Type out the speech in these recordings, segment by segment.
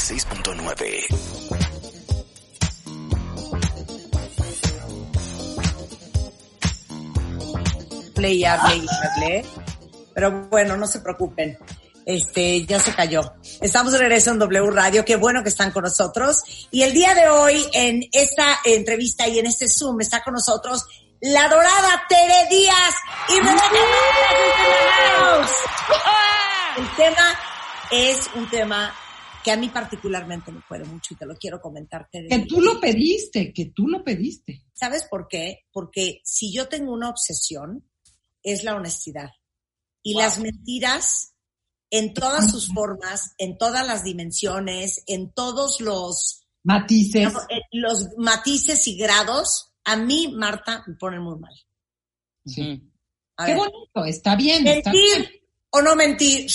96.9. hable y hable y hable. Pero bueno, no se preocupen. Este, ya se cayó. Estamos de regreso en W Radio. Qué bueno que están con nosotros. Y el día de hoy, en esta entrevista y en este Zoom, está con nosotros la dorada Tere Díaz y Rebeca House. El tema es un tema que a mí particularmente me puede mucho y te lo quiero comentar, Tere. Que tú lo pediste, que tú lo pediste. ¿Sabes por qué? Porque si yo tengo una obsesión, es la honestidad. Y las mentiras en todas sus formas, en todas las dimensiones, en todos los Matices. los matices y grados, a mí, Marta, me ponen muy mal. Sí. A Qué ver, bonito, está bien. Está bien. ¿Mentir o no mentir?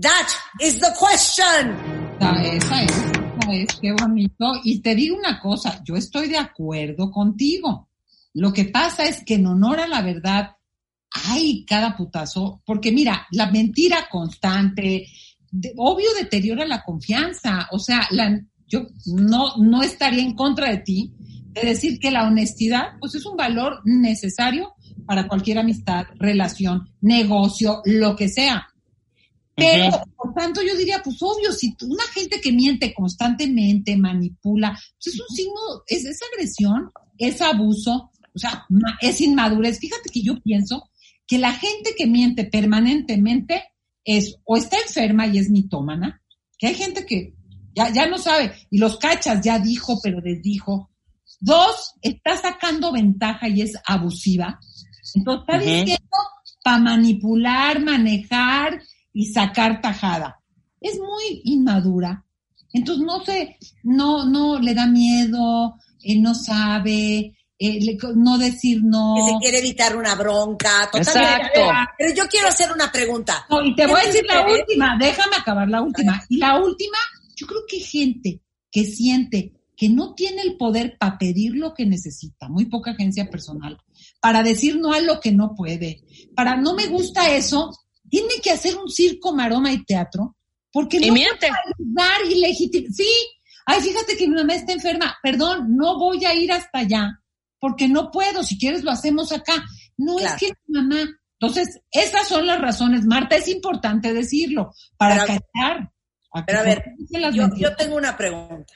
That is the question. Esa, es, esa es, qué bonito. Y te digo una cosa, yo estoy de acuerdo contigo. Lo que pasa es que en honor a la verdad, hay cada putazo, porque mira, la mentira constante, de- obvio deteriora la confianza. O sea, la, yo no, no estaría en contra de ti de decir que la honestidad, pues es un valor necesario para cualquier amistad, relación, negocio, lo que sea. Pero, por tanto, yo diría, pues obvio, si una gente que miente constantemente, manipula, pues es un signo, es, es agresión, es abuso, o sea, es inmadurez. Fíjate que yo pienso que la gente que miente permanentemente es o está enferma y es mitómana, que hay gente que ya, ya no sabe, y los cachas, ya dijo, pero desdijo. Dos, está sacando ventaja y es abusiva. Entonces está diciendo para manipular, manejar y sacar tajada. Es muy inmadura. Entonces no sé, no, no le da miedo, eh, no sabe, eh, le- no decir no. Que se quiere evitar una bronca. Totalmente. Exacto. Pero yo quiero hacer una pregunta. No, y te voy a decir la última, déjame acabar la última. Y la última, yo creo que hay gente que siente que no tiene el poder para pedir lo que necesita, muy poca agencia personal, para decir no a lo que no puede, para no me gusta eso, tiene que hacer un circo, maroma y teatro, porque Y no miente. dar y legitimar. Sí, ay, fíjate que mi mamá está enferma, perdón, no voy a ir hasta allá, porque no puedo, si quieres lo hacemos acá. No Claro. es que mi mamá. Entonces, esas son las razones, Marta, es importante decirlo, para Pero- callar. Pero a ver, Yo, yo tengo una pregunta.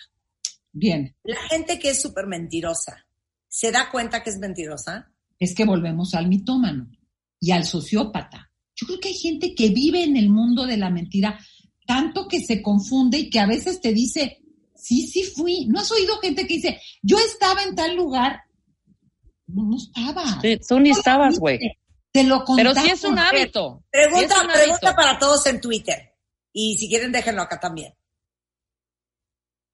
Bien, La gente que es súper mentirosa, ¿se da cuenta que es mentirosa? es que volvemos al mitómano y al sociópata. Yo creo que hay gente que vive en el mundo de la mentira, tanto que se confunde y que a veces te dice, sí, sí fui. ¿No has oído gente que dice, yo estaba en tal lugar? No, no estaba. Sí, tú ni estabas, güey. Te lo Pero contaron. sí es un hábito. Pregunta, Sí es un pregunta hábito. para todos en Twitter. Y si quieren, déjenlo acá también.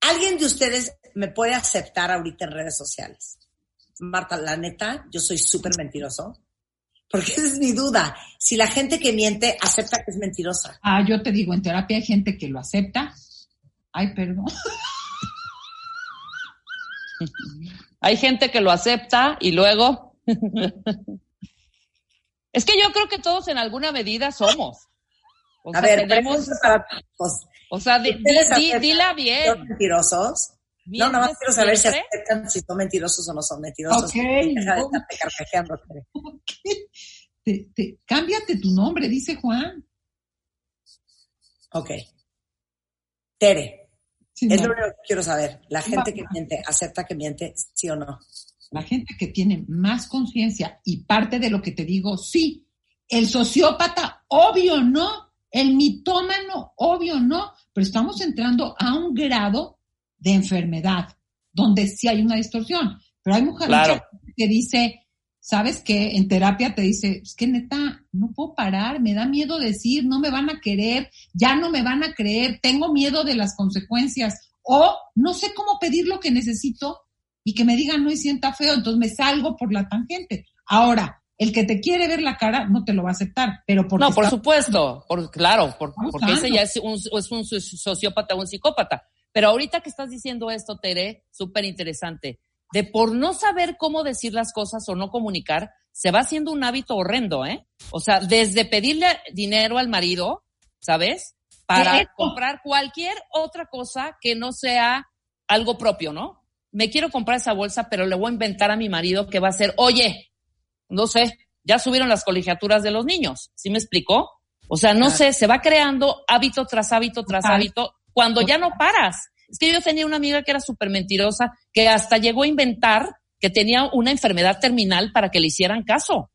¿Alguien de ustedes me puede aceptar ahorita en redes sociales? Marta, la neta, yo soy súper mentiroso. Porque esa es mi duda. Si la gente que miente acepta que es mentirosa. Ah, yo te digo, en terapia hay gente que lo acepta. Ay, perdón. Hay gente que lo acepta y luego. es que yo creo que todos en alguna medida somos. O A sea, ver, tenemos, pregunta para todos. o sea, di- di- ¿Ustedes di- aceptan dila ¿Son bien. mentirosos? No, nada más ¿Mientes quiero saber si aceptan si son mentirosos o no son mentirosos. Ok. Carcajeando, Tere. Te- te- cámbiate tu nombre, dice Juan. Ok. Tere, Sí, es no. lo único que quiero saber. La gente Va. que miente, ¿acepta que miente, sí o no? La gente que tiene más conciencia y parte de lo que te digo, sí. El sociópata, obvio no. El mitómano, obvio no. Pero estamos entrando a un grado de enfermedad donde sí hay una distorsión. Pero hay mujeres Claro. que dice, ¿sabes qué? En terapia te dice, es que neta, no puedo parar, me da miedo decir, no me van a querer, ya no me van a creer, tengo miedo de las consecuencias, o no sé cómo pedir lo que necesito y que me digan no y sienta feo, entonces me salgo por la tangente. Ahora, el que te quiere ver la cara no te lo va a aceptar, pero porque No, por está- supuesto, por, claro, por- porque ese ya es un, es un sociópata o un psicópata. Pero ahorita que estás diciendo esto, Tere, súper interesante, de por no saber cómo decir las cosas o no comunicar, se va haciendo un hábito horrendo, ¿eh? O sea, desde pedirle dinero al marido, ¿sabes? Para comprar cualquier otra cosa que no sea algo propio, ¿no? Me quiero comprar esa bolsa, pero le voy a inventar a mi marido que va a ser, oye, no sé, ya subieron las colegiaturas de los niños, ¿sí me explicó? O sea, no Claro. sé, se va creando hábito tras hábito tras hábito cuando ya no paras. Es que yo tenía una amiga que era súper mentirosa, que hasta llegó a inventar que tenía una enfermedad terminal para que le hicieran caso.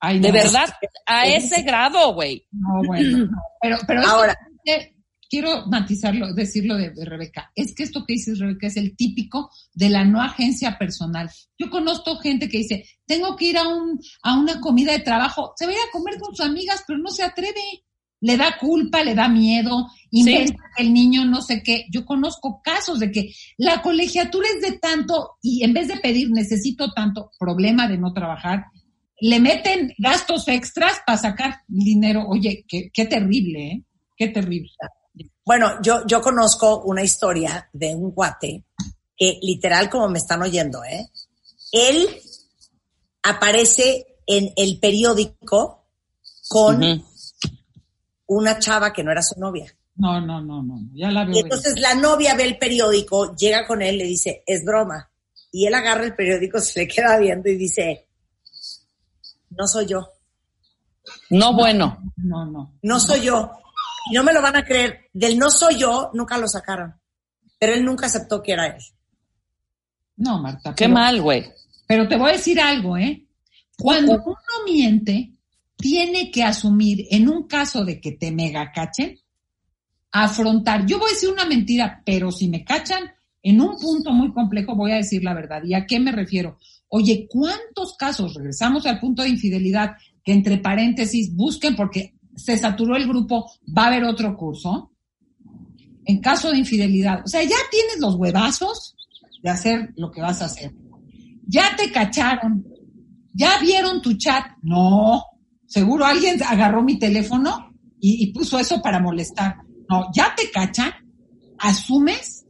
Ay, De no, verdad, a es- ese grado, güey. No, bueno, no. pero, pero Ahora. eh, quiero matizarlo, decirlo de, de Rebeca. Es que esto que dices, Rebeca, es el típico de la no agencia personal. Yo conozco gente que dice, tengo que ir a un, a una comida de trabajo, se va a ir a comer con sus amigas, pero no se atreve. Le da culpa, le da miedo, inventa que el niño no sé qué. Yo conozco casos de que la colegiatura es de tanto y en vez de pedir necesito tanto, problema de no trabajar, le meten gastos extras para sacar dinero. Oye, qué, qué terrible, ¿eh? Qué terrible. Bueno, yo, yo conozco una historia de un guate que literal, como me están oyendo, ¿eh? Él aparece en el periódico con. Una chava que no era su novia. No, no, no, no, ya la veo. Y entonces la novia ve el periódico, llega con él, le dice, es broma. Y él agarra el periódico, se le queda viendo y dice, no soy yo, No, bueno. No, no. no soy yo. Y no me lo van a creer. Del no soy yo, nunca lo sacaron. Pero él nunca aceptó que era él. No, Marta. Qué pero- mal, güey. Pero te voy a decir algo, ¿eh? Cuando uno miente, tiene que asumir, en un caso de que te mega cachen, afrontar. Yo voy a decir una mentira, pero si me cachan en un punto muy complejo, voy a decir la verdad. ¿Y a qué me refiero? Oye, ¿cuántos casos, regresamos al punto de infidelidad, que entre paréntesis busquen porque se saturó el grupo, va a haber otro curso? En caso de infidelidad, o sea, ya tienes los huevazos de hacer lo que vas a hacer. Ya te cacharon. ¿Ya vieron tu chat? No. Seguro alguien agarró mi teléfono y, y puso eso para molestar. No, ya te cachan. Asumes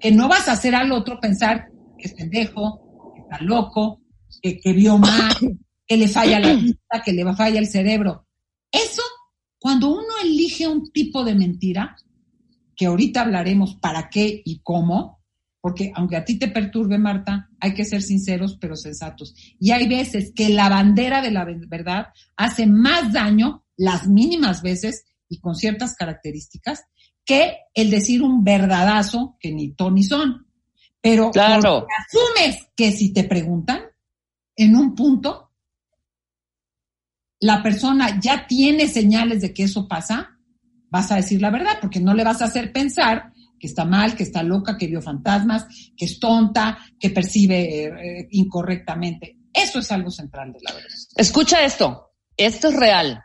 que no vas a hacer al otro pensar que es pendejo, que está loco, que, que vio mal, que le falla la vista, que le falla el cerebro. Eso, cuando uno elige un tipo de mentira, que ahorita hablaremos para qué y cómo, porque aunque a ti te perturbe, Marta, hay que ser sinceros pero sensatos. Y hay veces que la bandera de la ve- verdad hace más daño, las mínimas veces y con ciertas características, que el decir un verdadazo que ni ton ni son. Pero Claro. asumes que si te preguntan, en un punto, la persona ya tiene señales de que eso pasa, vas a decir la verdad, porque no le vas a hacer pensar que está mal, que está loca, que vio fantasmas, que es tonta, que percibe eh, incorrectamente. Eso es algo central de la verdad. Escucha esto. Esto es real.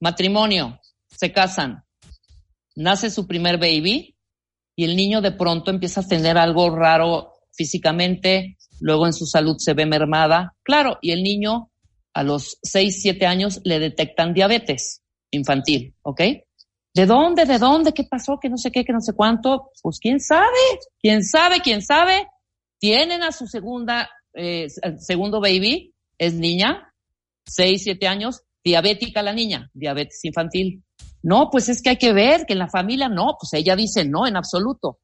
Matrimonio. Se casan. Nace su primer baby y el niño de pronto empieza a tener algo raro físicamente, luego en su salud se ve mermada. Claro, y el niño a los 6, 7 años le detectan diabetes infantil, ¿ok? ¿De dónde? ¿De dónde? ¿Qué pasó? Que no sé qué, que no sé cuánto. Pues quién sabe, quién sabe, quién sabe. Tienen a su segunda, eh, segundo baby, es niña, seis, siete años, diabética la niña, diabetes infantil. No, pues es que hay que ver que en la familia no, pues ella dice no, en absoluto.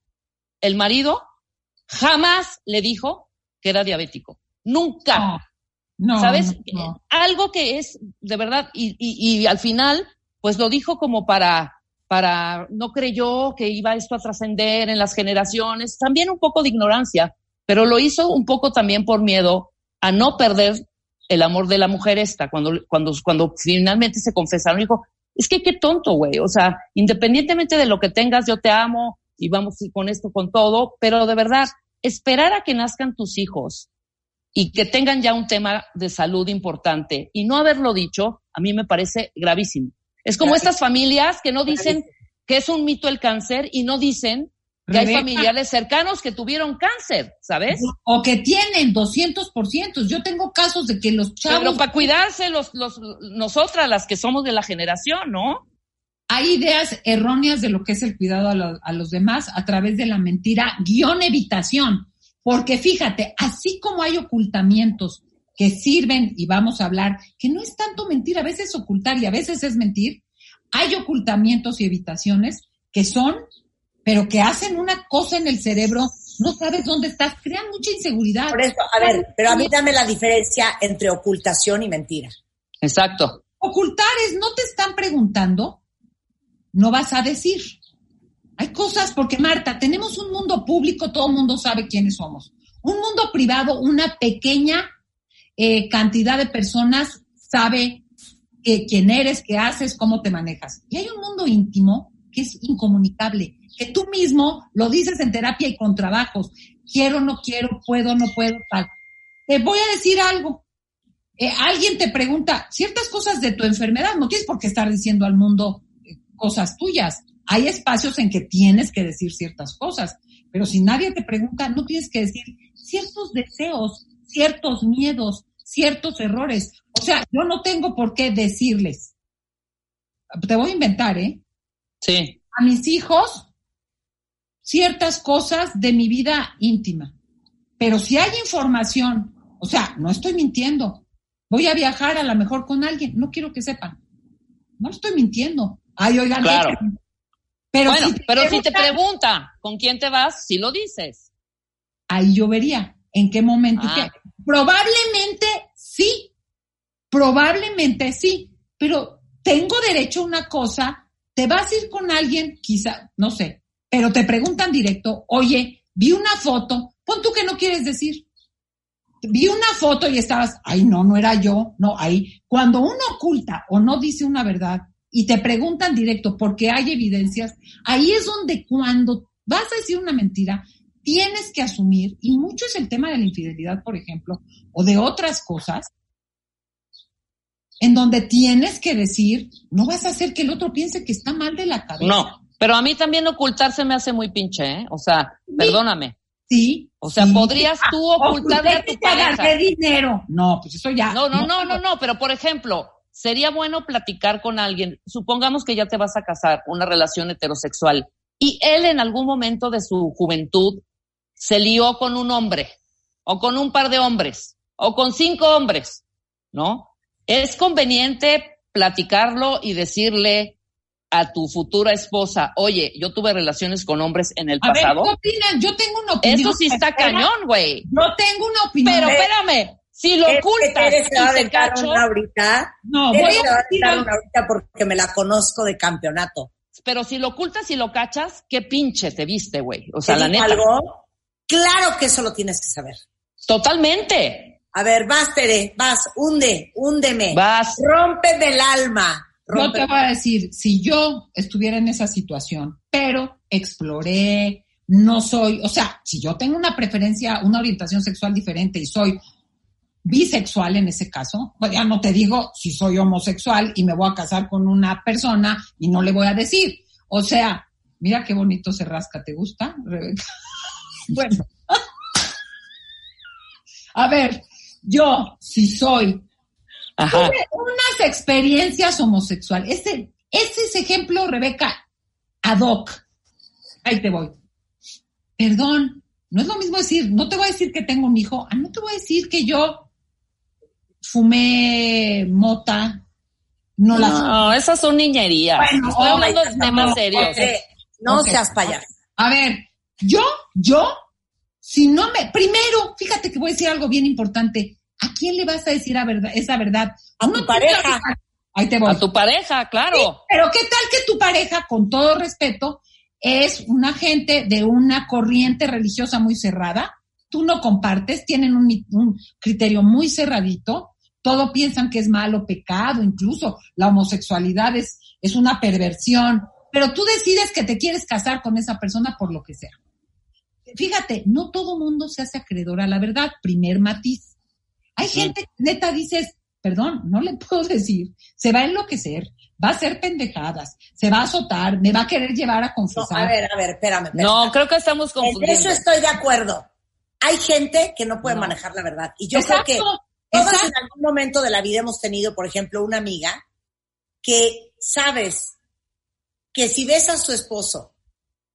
El marido jamás le dijo que era diabético. Nunca. No, no, ¿Sabes? no. Algo que es de verdad, y, y, y al final, pues lo dijo como para, para, no creyó que iba esto a trascender en las generaciones, también un poco de ignorancia, pero lo hizo un poco también por miedo a no perder el amor de la mujer esta, cuando, cuando, cuando finalmente se confesaron, dijo, es que qué tonto, güey, o sea, independientemente de lo que tengas, yo te amo y vamos con esto, con todo, pero de verdad, esperar a que nazcan tus hijos y que tengan ya un tema de salud importante y no haberlo dicho, a mí me parece gravísimo. Es como estas familias que no dicen que es un mito el cáncer y no dicen que hay familiares cercanos que tuvieron cáncer, ¿sabes? O que tienen 200%. Yo tengo casos de que los chavos... Pero para cuidarse los, los, nosotras, las que somos de la generación, ¿no? Hay ideas erróneas de lo que es el cuidado a, a los demás a través de la mentira, guion evitación. Porque fíjate, así como hay ocultamientos que sirven, y vamos a hablar, que no es tanto mentir, a veces ocultar y a veces es mentir, hay ocultamientos y evitaciones que son pero que hacen una cosa en el cerebro, no sabes dónde estás, crean mucha inseguridad. Por eso, a ver, pero a mí dame la diferencia entre ocultación y mentira. Exacto. Ocultar es, no te están preguntando, no vas a decir. Hay cosas, porque Marta, tenemos un mundo público, todo el mundo sabe quiénes somos. Un mundo privado, una pequeña eh, cantidad de personas sabe eh, quién eres, qué haces, cómo te manejas. Y hay un mundo íntimo que es incomunicable que tú mismo lo dices en terapia y con trabajos. Quiero, no quiero, puedo, no puedo, tal. Te voy a decir algo. Eh, alguien te pregunta ciertas cosas de tu enfermedad, no tienes por qué estar diciendo al mundo eh, cosas tuyas. Hay espacios en que tienes que decir ciertas cosas, pero si nadie te pregunta, no tienes que decir ciertos deseos, ciertos miedos, ciertos errores. O sea, yo no tengo por qué decirles. Te voy a inventar, ¿eh? Sí. A mis hijos ciertas cosas de mi vida íntima. Pero si hay información, o sea, no estoy mintiendo, voy a viajar a lo mejor con alguien, no quiero que sepan. No estoy mintiendo. Ay, oigan, claro. Pero, si te pero si te pregunta con quién te vas, si lo dices. Ahí yo vería en qué momento. Ah. Probablemente sí, probablemente sí, pero tengo derecho a una cosa, te vas a ir con alguien, quizá, no sé, pero te preguntan directo, oye, vi una foto, pon tú que no quieres decir. Vi una foto y estabas, ay, no, no era yo, no, ahí. Cuando uno oculta o no dice una verdad y te preguntan directo porque hay evidencias, ahí es donde cuando vas a decir una mentira, tienes que asumir, y mucho es el tema de la infidelidad, por ejemplo, o de otras cosas, en donde tienes que decir, no vas a hacer que el otro piense que está mal de la cabeza. No, pero a mí también ocultarse me hace muy pinche, ¿eh? O sea, perdóname. Sí. O sea, podrías tú Ah, ocultarle a tu pareja. dinero. No, pues eso ya. No, no, no, no, no, pero por ejemplo, sería bueno platicar con alguien, supongamos que ya te vas a casar, una relación heterosexual, y él en algún momento de su juventud se lió con un hombre, o con un par de hombres, o con cinco hombres, ¿no? Es conveniente platicarlo y decirle a tu futura esposa, oye, yo tuve relaciones con hombres en el A ver, pasado. ¿qué opinan? Yo tengo una opinión. Eso sí está Espera, cañón, güey. No tengo una opinión. Pero espérame, si lo ocultas y se cacho, una ahorita. No, voy a decir una ahorita porque me la conozco de campeonato. pero si lo ocultas y lo cachas, qué pinche te viste, güey. O ¿Te sea, la neta. algo? Claro que eso lo tienes que saber. Totalmente. A ver, vas, Tere, vas, hunde, húndeme. Vas. Rómpeme el alma. Yo Rómpeme. te voy a decir, si yo estuviera en esa situación, pero exploré, no soy, o sea, si yo tengo una preferencia, una orientación sexual diferente y soy bisexual en ese caso, pues ya no te digo si soy homosexual y me voy a casar con una persona y no le voy a decir. O sea, mira qué bonito se rasca, ¿te gusta, Rebeca? Bueno. A ver, yo, si soy Ajá. Tuve unas experiencias homosexuales. Ese, ese es ejemplo, Rebeca, ad hoc. Ahí te voy. Perdón, no es lo mismo decir, no te voy a decir que tengo un hijo, ah, no te voy a decir que yo fumé mota, no la No, esas son niñerías. Bueno, Estoy hablando de no, temas no, serios. No seas payaso. A ver, yo, yo, si no me, primero, fíjate que voy a decir algo bien importante. ¿A quién le vas a decir a verdad, esa verdad? A tu Uno pareja. Ahí te voy. A tu pareja, claro. Pero qué tal que tu pareja, con todo respeto, es una gente de una corriente religiosa muy cerrada, tú no compartes, tienen un, un criterio muy cerradito, todo piensan que es malo, pecado, incluso la homosexualidad es, es una perversión, pero tú decides que te quieres casar con esa persona por lo que sea. Fíjate, no todo mundo se hace acreedor a la verdad, primer matiz. Hay gente, neta, dices, perdón, no le puedo decir, se va a enloquecer, va a hacer pendejadas, se va a azotar, me va a querer llevar a No, confesar. a ver, a ver, espérame. espérame. No, creo que estamos En confundiendo. eso estoy de acuerdo. Hay gente que no puede No. manejar la verdad. Y yo Exacto, creo que todos exacto. en algún momento de la vida hemos tenido, por ejemplo, una amiga que sabes que si ves a su esposo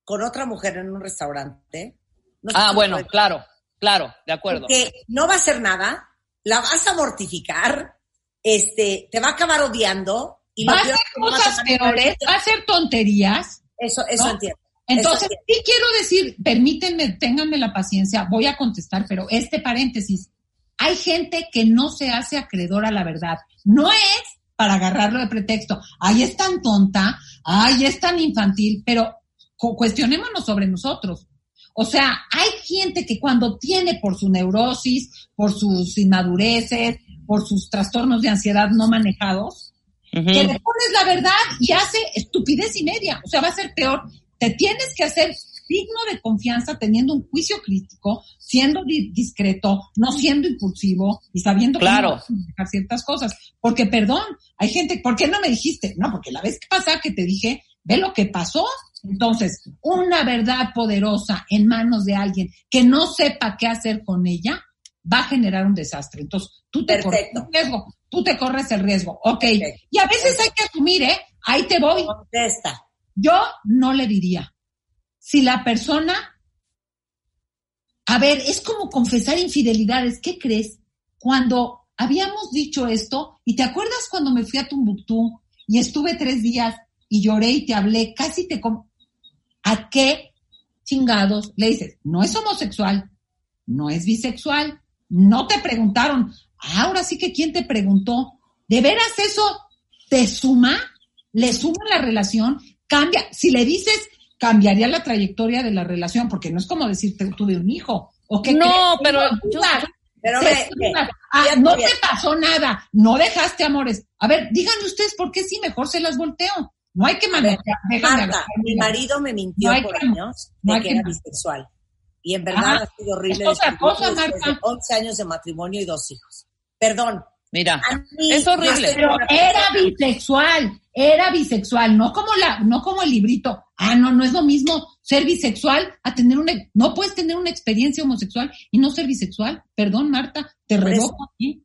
con otra mujer en un restaurante, no Ah, bueno, claro, claro, de acuerdo. que no va a hacer nada, la vas a mortificar, este, te va a acabar odiando y Va a hacer a cosas peores, va a hacer tonterías. Eso, eso ¿no? entiendo. Entonces, Eso sí quiero decir, permítanme, ténganme la paciencia, voy a contestar, pero este paréntesis, hay gente que no se hace acreedora a la verdad. No es para agarrarlo de pretexto. Ay, es tan tonta, ay, es tan infantil, pero cu- cuestionémonos sobre nosotros. O sea, hay gente que cuando tiene por su neurosis, por sus inmadureces, por sus trastornos de ansiedad no manejados, que le pones la verdad y hace estupidez y media. O sea, va a ser peor. Te tienes que hacer digno de confianza teniendo un juicio crítico, siendo di- discreto, no siendo impulsivo y sabiendo Claro. cómo manejar ciertas cosas. Porque, perdón, hay gente, ¿por qué no me dijiste? No, porque la vez que pasada que te dije, ve lo que pasó. Entonces, una verdad poderosa en manos de alguien que no sepa qué hacer con ella va a generar un desastre. Entonces, tú te corres el riesgo, tú te corres el riesgo. Ok. Y a veces hay que asumir, ¿eh? Ahí te voy. Contesta. Yo no le diría. Si la persona, a ver, es como confesar infidelidades. ¿Qué crees? Cuando habíamos dicho esto, y te acuerdas cuando me fui a Tumbuctú y estuve tres días y lloré y te hablé, casi te... com- ¿A qué chingados le dices? No es homosexual, no es bisexual, no te preguntaron. Ah, Ahora sí que quién te preguntó. ¿De veras eso te suma? ¿Le suma la relación? Cambia. Si le dices, cambiaría la trayectoria de la relación, porque no es como decirte tuve un hijo. ¿O qué No, crees? pero yo-. Pero. Ah, no te pasó nada, no dejaste amores. A ver, díganme ustedes por qué sí, mejor se las volteo. No hay que mandar. Marta, mi marido me mintió No por que- años de que que- era bisexual. Y en verdad Ajá. ha sido horrible Es otra cosa, Marta. de 11 años de matrimonio y dos hijos. Perdón. Mira, Es horrible. Pero era bisexual, era bisexual, no como la, no como el librito. Ah, no, no es lo mismo ser bisexual a tener una, no puedes tener una experiencia homosexual y no ser bisexual. Perdón, Marta, te revoco aquí.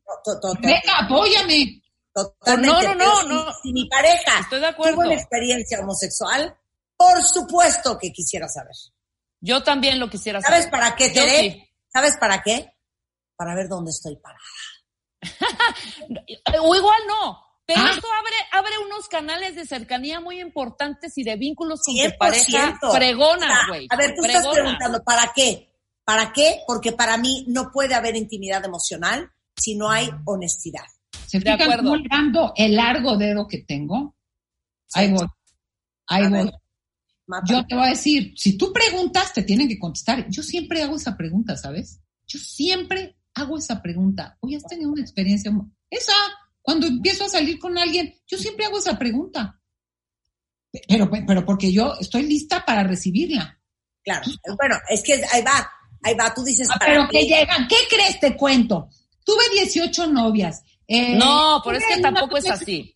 Venga, apóyame. Totalmente. No, no, no, si- no. Si, mi pareja Estoy de acuerdo. tuvo una experiencia homosexual, por supuesto que quisiera saber. yo también lo quisiera ¿Sabes saber. para qué, Tere? sí. ¿Sabes para qué? Para ver dónde estoy parada. O igual no. Pero Ah. esto abre, abre unos canales de cercanía muy importantes y de vínculos con tu 100%. pareja fregonas, güey. A ver, tú estás preguntando, ¿para qué? ¿Para qué? Porque para mí no puede haber intimidad emocional si no hay honestidad. ¿Se De fijan acuerdo. cómo el largo dedo que tengo? Ahí voy. Ahí A voy. ver. Yo te voy a decir, si tú preguntas, te tienen que contestar. Yo siempre hago esa pregunta, ¿sabes? Yo siempre hago esa pregunta. Oye, ¿has tenido una experiencia? Esa, cuando empiezo a salir con alguien, yo siempre hago esa pregunta. Pero, pero porque yo estoy lista para recibirla. Claro. Bueno, es que ahí va, ahí va. Tú dices, Ah, ¿para pero que llegan, ¿qué crees? Te cuento. Tuve 18 novias. Eh, No, pero es que tampoco es así.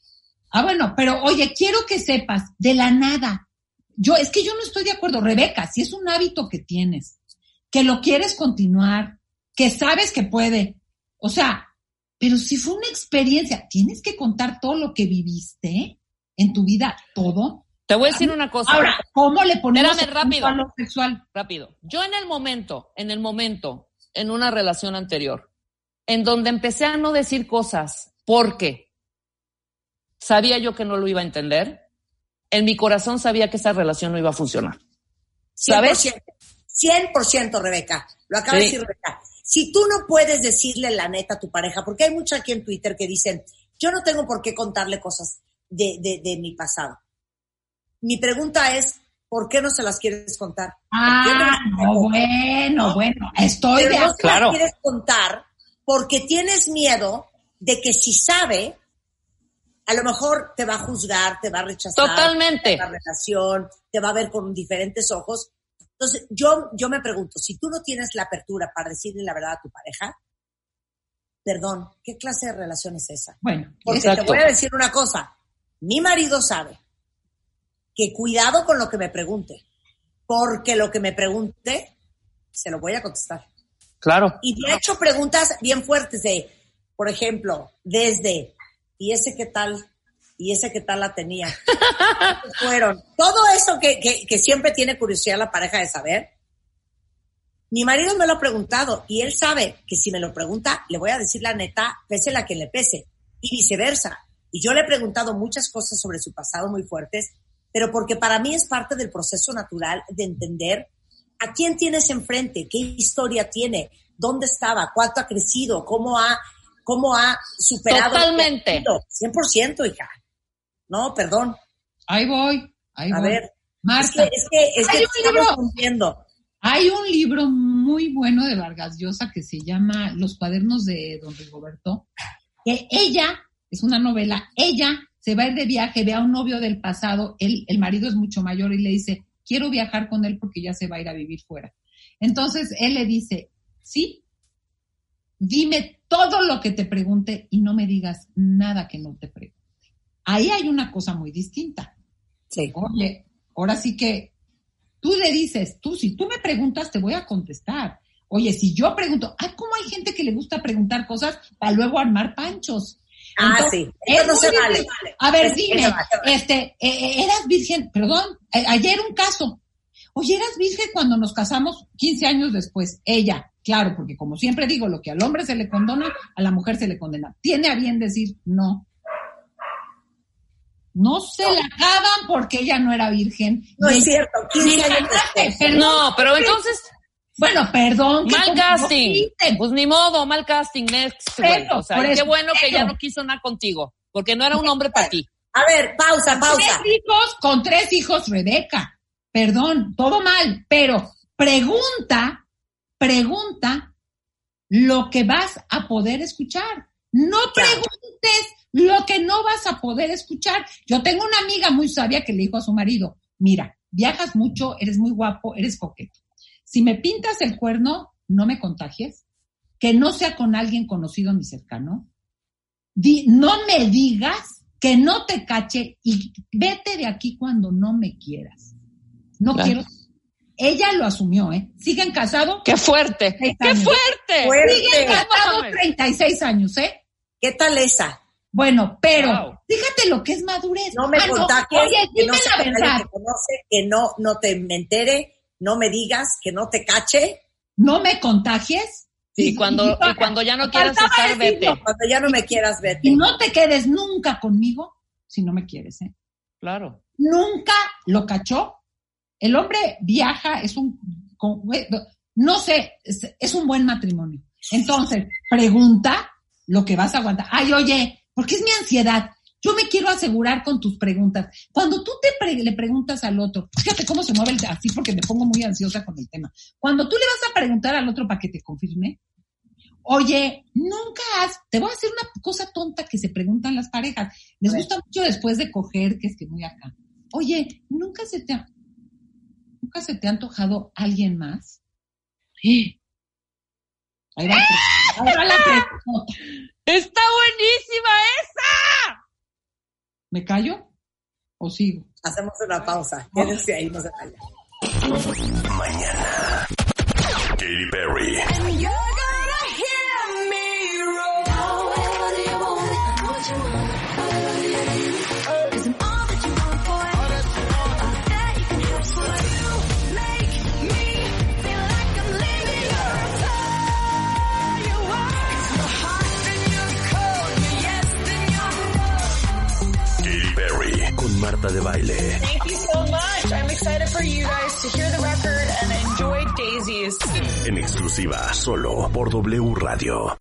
Ah, bueno, pero oye, quiero que sepas, de la nada. Yo, es que yo no estoy de acuerdo, Rebeca, si es un hábito que tienes, que lo quieres continuar, que sabes que puede, o sea, pero si fue una experiencia, tienes que contar todo lo que viviste en tu vida, todo. Te voy a decir una cosa. Ahora, ¿cómo le ponemos Espérame, rápido. a lo sexual? rápido. Yo en el momento, en el momento, en una relación anterior, en donde empecé a no decir cosas porque sabía yo que no lo iba a entender, en mi corazón sabía que esa relación no iba a funcionar. ¿Sabes? 100%, 100% Rebeca. Lo acaba de decir Rebeca. Si tú no puedes decirle la neta a tu pareja, porque hay mucho aquí en Twitter que dicen, yo no tengo por qué contarle cosas de, de, de mi pasado. Mi pregunta es, ¿por qué no se las quieres contar? Ah, ¿Por qué las quieres no, bueno, bueno, estoy Pero de no acuerdo. se las Claro. quieres contar porque tienes miedo de que si sabe, a lo mejor te va a juzgar, te va a rechazar. Totalmente. La relación, te va a ver con diferentes ojos. Entonces, yo, yo me pregunto, si tú no tienes la apertura para decirle la verdad a tu pareja, Perdón, ¿qué clase de relación es esa? Bueno, Porque te voy a decir una cosa. Mi marido sabe que cuidado con lo que me pregunte, porque lo que me pregunte se lo voy a contestar. Claro. Y me ha hecho preguntas bien fuertes de, por ejemplo, desde, ¿y ese qué tal? ¿Y ese qué tal la tenía? ¿Cuántos fueron? Todo eso que, que, que siempre tiene curiosidad la pareja de saber. Mi marido me lo ha preguntado y él sabe que si me lo pregunta, le voy a decir la neta, pese la que le pese. Y viceversa. Y yo le he preguntado muchas cosas sobre su pasado muy fuertes, pero porque para mí es parte del proceso natural de entender a quién tienes enfrente, qué historia tiene, dónde estaba, cuánto ha crecido, cómo ha, cómo ha superado. Totalmente. 100%, hija. No, perdón. ahí voy, ahí A voy. ver, es Marta, que, es que, es que Hay te un estamos libro. confundiendo. hay un libro muy bueno de Vargas Llosa que se llama Los cuadernos de Don Rigoberto, que ella, es una novela, ella se va a ir de viaje, ve a un novio del pasado, él, el marido es mucho mayor y le dice, quiero viajar con él porque ya se va a ir a vivir fuera. Entonces él le dice, sí, dime todo lo que te pregunte y no me digas nada que no te pregunte. Ahí hay una cosa muy distinta. Sí. Oye, ahora sí que tú le dices, tú, si tú me preguntas, te voy a contestar. Oye, si yo pregunto, ay, ¿cómo hay gente que le gusta preguntar cosas para luego armar panchos? Ah, Entonces, sí. Eso es no muy se vale. difícil. A ver, dime, vale. este, eh, eh, eras virgen, perdón, ayer un caso. Oye, eras virgen cuando nos casamos 15 años después. Ella, claro, porque como siempre digo, lo que al hombre se le condona, a la mujer se le condena. Tiene a bien decir no. No se la acaban porque ella no era virgen. No es cierto. 15 años después. No, pero entonces, Bueno, perdón. mal casting. Pues ni modo, mal casting, next, güey. O sea, qué eso, bueno que ya no quiso nada contigo, porque no era un hombre para ti. A ver, pausa, pausa. Tres hijos, con tres hijos, Rebeca. Perdón, todo mal, pero pregunta, pregunta lo que vas a poder escuchar. No preguntes lo que no vas a poder escuchar. Yo tengo una amiga muy sabia que le dijo a su marido, mira, viajas mucho, eres muy guapo, eres coqueto. Si me pintas el cuerno, no me contagies, que no sea con alguien conocido ni cercano. Di- no me digas que no te cache y vete de aquí cuando no me quieras. No Claro. quiero. Ella lo asumió, ¿eh? Siguen casados. ¡Qué fuerte! ¡Qué fuerte! Fuerte. Siguen casados mames. 36 años, ¿eh? ¿Qué tal esa? Bueno, pero Wow. fíjate lo que es madurez. No me Ah, contagies, Oye, que dime no la verdad. que conoce, que no, no te me entere, no me digas, que no te cache. No me contagies. Y cuando, y cuando ya no quieras estar, vete. Cuando ya no me quieras, Y vete. no te quedes nunca conmigo si no me quieres, ¿eh? Claro. nunca lo cachó. El hombre viaja, es un, no sé, es, es un buen matrimonio. Entonces, pregunta lo que vas a aguantar. Ay, oye, porque es mi ansiedad. Yo me quiero asegurar con tus preguntas. Cuando tú te pre- le preguntas al otro, fíjate cómo se mueve el, así porque me pongo muy ansiosa con el tema. Cuando tú le vas a preguntar al otro para que te confirme, oye, nunca has, te voy a hacer una cosa tonta que se preguntan las parejas. Les gusta mucho después de coger, que es que muy acá. Oye, ¿nunca se te ha, nunca se te ha antojado alguien más? Ahí va, ahí va la pregunta. ¡Está buenísima esa! ¿Me callo o sigo? Hacemos una pausa. Quédense ahí, no se vayan. Mañana. Katy Perry. Marta de Baile. Thank you so much. I'm excited for you guys to hear the record and enjoy Daisies. En exclusiva, solo por W Radio.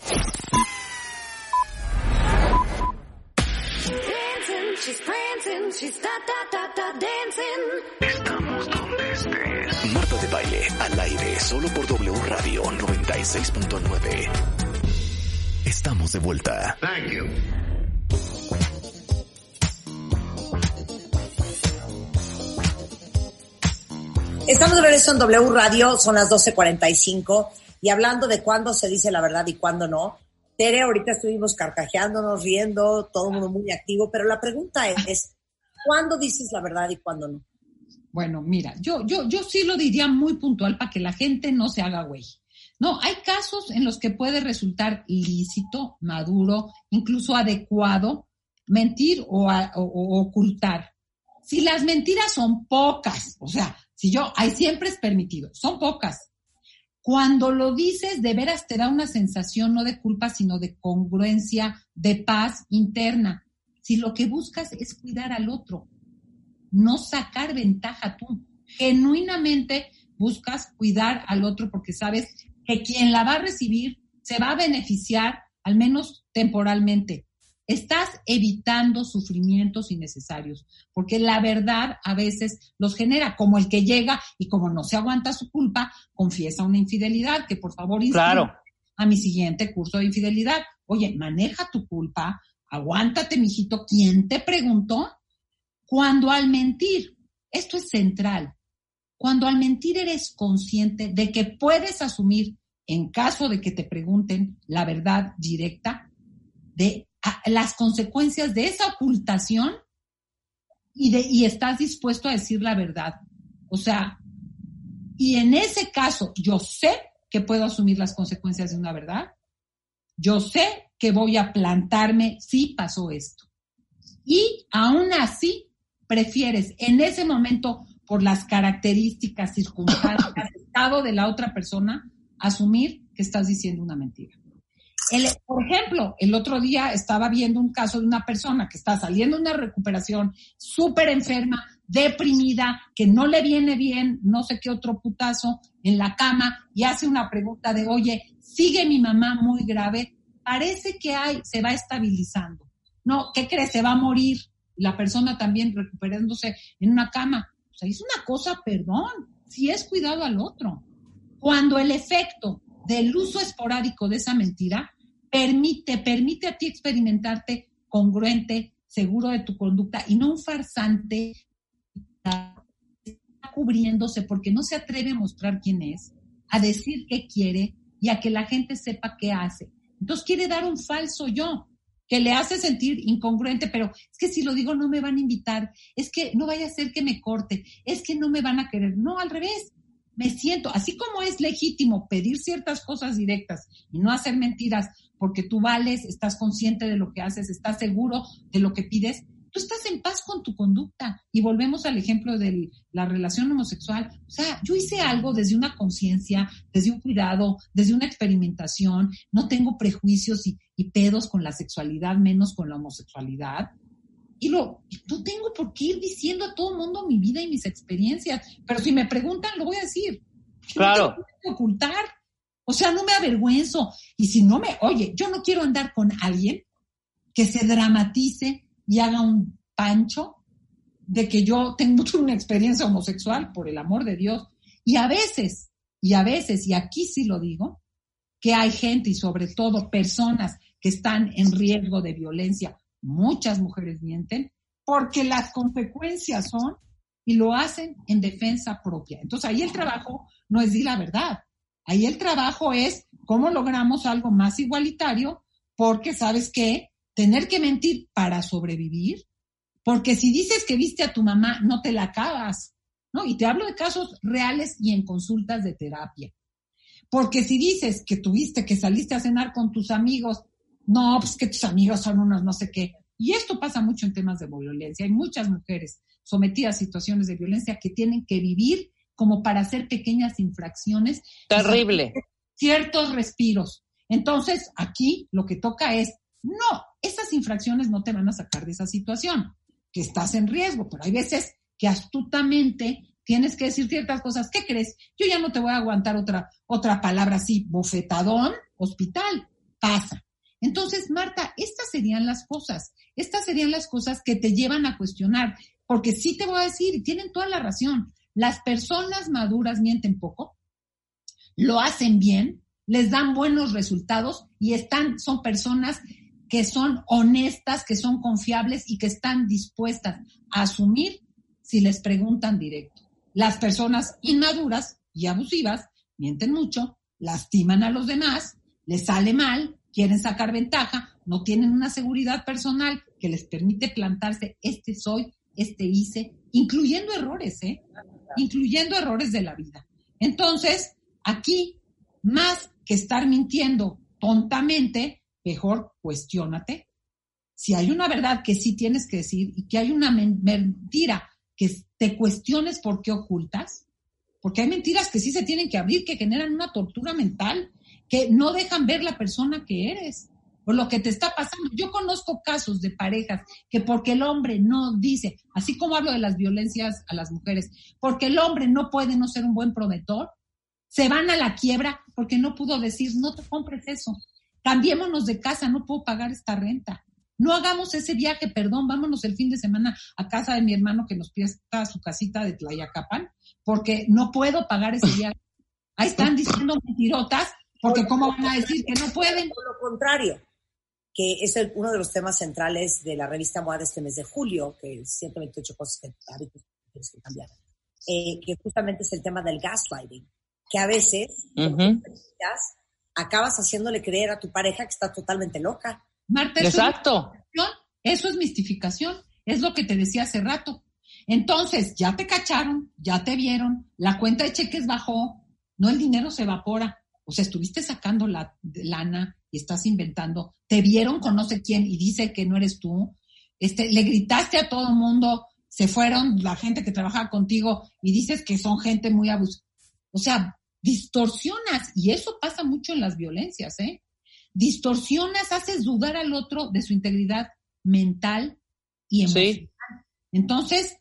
dancing, she's prancing, she's da da da da dancing. Estamos donde estés. Marta de Baile, al aire, solo por W Radio 96.9. Estamos de vuelta. Estamos de regreso en W Radio, son las 12.45 y hablando de cuándo se dice la verdad y cuándo no, Tere, ahorita estuvimos carcajeándonos, riendo, todo el mundo muy activo, pero la pregunta es, ¿cuándo dices la verdad y cuándo no? Bueno, mira, yo, yo, yo sí lo diría muy puntual para que la gente no se haga güey. No, hay casos en los que puede resultar lícito, maduro, incluso adecuado mentir o, o ocultar. Si las mentiras son pocas, o sea, si yo, hay siempre es permitido, son pocas. Cuando lo dices, de veras te da una sensación no de culpa, sino de congruencia, de paz interna. Si lo que buscas es cuidar al otro, no sacar ventaja tú. Genuinamente buscas cuidar al otro porque sabes que quien la va a recibir se va a beneficiar, al menos temporalmente. Estás evitando sufrimientos innecesarios, porque la verdad a veces los genera, como el que llega y como no se aguanta su culpa, confiesa una infidelidad, que por favor Claro. a mi siguiente curso de infidelidad. Oye, maneja tu culpa, aguántate, mijito. ¿Quién te preguntó? Cuando al mentir, esto es central, cuando al mentir eres consciente de que puedes asumir, en caso de que te pregunten la verdad directa, de las consecuencias de esa ocultación y, de, y estás dispuesto a decir la verdad. O sea, y en ese caso, yo sé que puedo asumir las consecuencias de una verdad. Yo sé que voy a plantarme si pasó esto. Y aún así, prefieres en ese momento, por las características, circunstancias, estado de la otra persona, asumir que estás diciendo una mentira. Por ejemplo, el otro día estaba viendo un caso de una persona que está saliendo de una recuperación súper enferma, deprimida, que no le viene bien, no sé qué otro putazo en la cama y hace una pregunta de, oye, sigue mi mamá muy grave, parece que hay, se va estabilizando. No, ¿qué crees? Se va a morir. La persona también recuperándose en una cama. O sea, es una cosa, perdón, si es cuidado al otro. Cuando el efecto del uso esporádico de esa mentira permite, permite a ti experimentarte congruente, seguro de tu conducta y no un farsante cubriéndose porque no se atreve a mostrar quién es, a decir qué quiere y a que la gente sepa qué hace. Entonces quiere dar un falso yo que le hace sentir incongruente, pero es que si lo digo no me van a invitar, es que no vaya a ser que me corte, es que no me van a querer. No, al revés, me siento, así como es legítimo pedir ciertas cosas directas y no hacer mentiras porque tú vales, estás consciente de lo que haces, estás seguro de lo que pides, tú estás en paz con tu conducta. Y volvemos al ejemplo de la relación homosexual. O sea, yo hice algo desde una conciencia, desde un cuidado, desde una experimentación, no tengo prejuicios y, y pedos con la sexualidad, menos con la homosexualidad. Y lo, no tengo por qué ir diciendo a todo el mundo mi vida y mis experiencias. Pero si me preguntan, lo voy a decir. Claro. No tengo que ocultar. O sea, no me avergüenzo. Y si no me, oye, yo no quiero andar con alguien que se dramatice y haga un pancho de que yo tengo una experiencia homosexual, por el amor de Dios. Y a veces, y a veces, y aquí sí lo digo, que hay gente y sobre todo personas que están en riesgo de violencia. Muchas mujeres mienten porque las consecuencias son y lo hacen en defensa propia. Entonces ahí el trabajo no es decir la verdad. Ahí el trabajo es cómo logramos algo más igualitario porque sabes que tener que mentir para sobrevivir, porque si dices que viste a tu mamá, no te la acabas, ¿no? Y te hablo de casos reales y en consultas de terapia. Porque si dices que tuviste, que saliste a cenar con tus amigos, no, pues que tus amigos son unos no sé qué. Y esto pasa mucho en temas de violencia. Hay muchas mujeres sometidas a situaciones de violencia que tienen que vivir como para hacer pequeñas infracciones. Terrible. Ciertos respiros. Entonces, aquí lo que toca es, no, esas infracciones no te van a sacar de esa situación, que estás en riesgo, pero hay veces que astutamente tienes que decir ciertas cosas. ¿Qué crees? Yo ya no te voy a aguantar otra, otra palabra así, bofetadón, hospital, pasa. Entonces, Marta, estas serían las cosas, estas serían las cosas que te llevan a cuestionar, porque sí te voy a decir, y tienen toda la razón, las personas maduras mienten poco, lo hacen bien, les dan buenos resultados y están, son personas que son honestas, que son confiables y que están dispuestas a asumir si les preguntan directo. Las personas inmaduras y abusivas mienten mucho, lastiman a los demás, les sale mal quieren sacar ventaja, no tienen una seguridad personal que les permite plantarse, este soy, este hice, incluyendo errores, ¿eh? Incluyendo errores de la vida. Entonces, aquí, más que estar mintiendo tontamente, mejor cuestiónate. Si hay una verdad que sí tienes que decir y que hay una men- mentira que te cuestiones por qué ocultas, porque hay mentiras que sí se tienen que abrir, que generan una tortura mental, que no dejan ver la persona que eres, por lo que te está pasando. Yo conozco casos de parejas que porque el hombre no dice, así como hablo de las violencias a las mujeres, porque el hombre no puede no ser un buen proveedor, se van a la quiebra porque no pudo decir, no te compres eso, cambiémonos de casa, no puedo pagar esta renta. No hagamos ese viaje, perdón, vámonos el fin de semana a casa de mi hermano que nos presta su casita de Tlayacapan, porque no puedo pagar ese viaje. Ahí están diciendo mentirotas, porque ¿cómo van a decir que no pueden? Por lo contrario, que es el- uno de los temas centrales de la revista MOA de este mes de julio, que es 128 cosas que hábitos que tienes que cambiar, eh, que justamente es el tema del gaslighting, que a veces Ujú. ya acabas haciéndole creer a tu pareja que está totalmente loca. Marta, eso es Exacto. mistificación, Eso es mistificación. Es lo que te decía hace rato. Entonces, ya te cacharon, ya te vieron, la cuenta de cheques bajó, no el dinero se evapora. O sea, estuviste sacando la de lana y estás inventando. Te vieron con no sé quién y dice que no eres tú. Este, le gritaste a todo el mundo, se fueron la gente que trabajaba contigo y dices que son gente muy abusiva. O sea, distorsionas y eso pasa mucho en las violencias, ¿eh? Distorsionas, haces dudar al otro de su integridad mental y emocional. Sí. Entonces,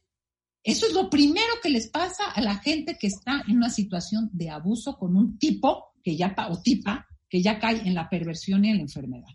eso es lo primero que les pasa a la gente que está en una situación de abuso con un tipo que ya pa- o tipa que ya cae en la perversión y en la enfermedad.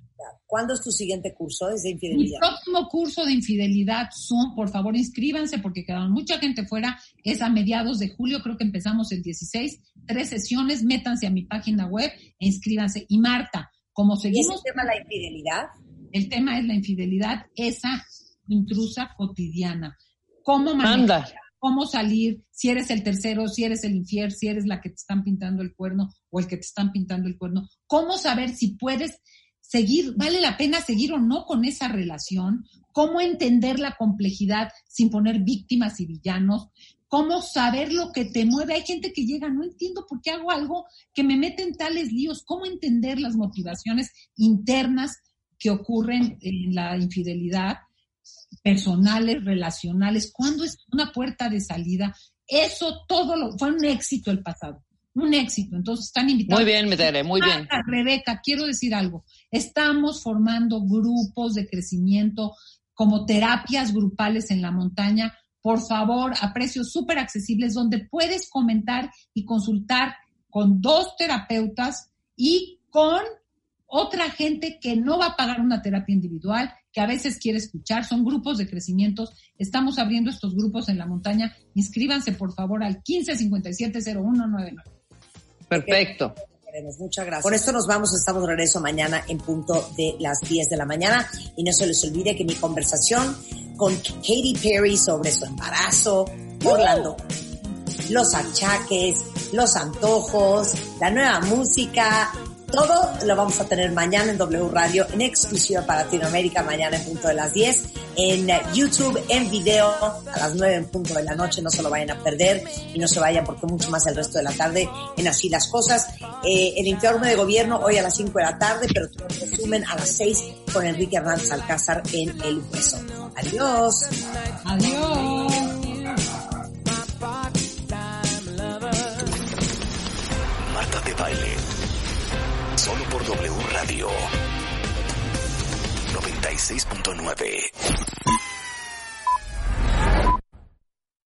¿Cuándo es tu siguiente curso? De Mi infidelidad. próximo curso de infidelidad Zoom, por favor inscríbanse porque quedaron mucha gente fuera. Es a mediados de julio, creo que empezamos el 16, tres sesiones. Métanse a mi página web e inscríbanse. Y Marta, como ¿Y ese seguimos, tema la infidelidad? el tema es la infidelidad, esa intrusa cotidiana. ¿Cómo manejar? Cómo salir, si eres el tercero, si eres el infiel, si eres la que te están pintando el cuerno o el que te están pintando el cuerno, cómo saber si puedes seguir, vale la pena seguir o no con esa relación, cómo entender la complejidad sin poner víctimas y villanos, cómo saber lo que te mueve. Hay gente que llega, no entiendo por qué hago algo que me mete en tales líos, cómo entender las motivaciones internas que ocurren en la infidelidad personales, relacionales, cuándo es una puerta de salida. Eso todo lo, fue un éxito el pasado, un éxito. Entonces están invitados. Muy bien, Tere, muy bien. Marta, Rebeca, quiero decir algo. Estamos formando grupos de crecimiento como terapias grupales en la montaña. Por favor, a precios súper accesibles, donde puedes comentar y consultar con dos terapeutas y con otra gente que no va a pagar una terapia individual, que a veces quiere escuchar. Son grupos de crecimientos. Estamos abriendo estos grupos en la montaña. Inscríbanse, por favor, al 15570199. Perfecto. Muchas gracias. Con esto nos vamos, estamos de regreso mañana en punto de las 10 de la mañana. Y no se les olvide que mi conversación con Katy Perry sobre su embarazo, Orlando, los achaques, los antojos, la nueva música, todo lo vamos a tener mañana en W Radio, en exclusiva para Latinoamérica, mañana en punto de las 10, en YouTube, en video, a las 9 en punto de la noche, no se lo vayan a perder y no se vayan porque mucho más el resto de la tarde en Así las Cosas. Eh, el informe de gobierno hoy a las 5 de la tarde, pero tu resumen a las 6 con Enrique Hernández Alcázar en El Hueso. Adiós. Adiós. Radio 96.9.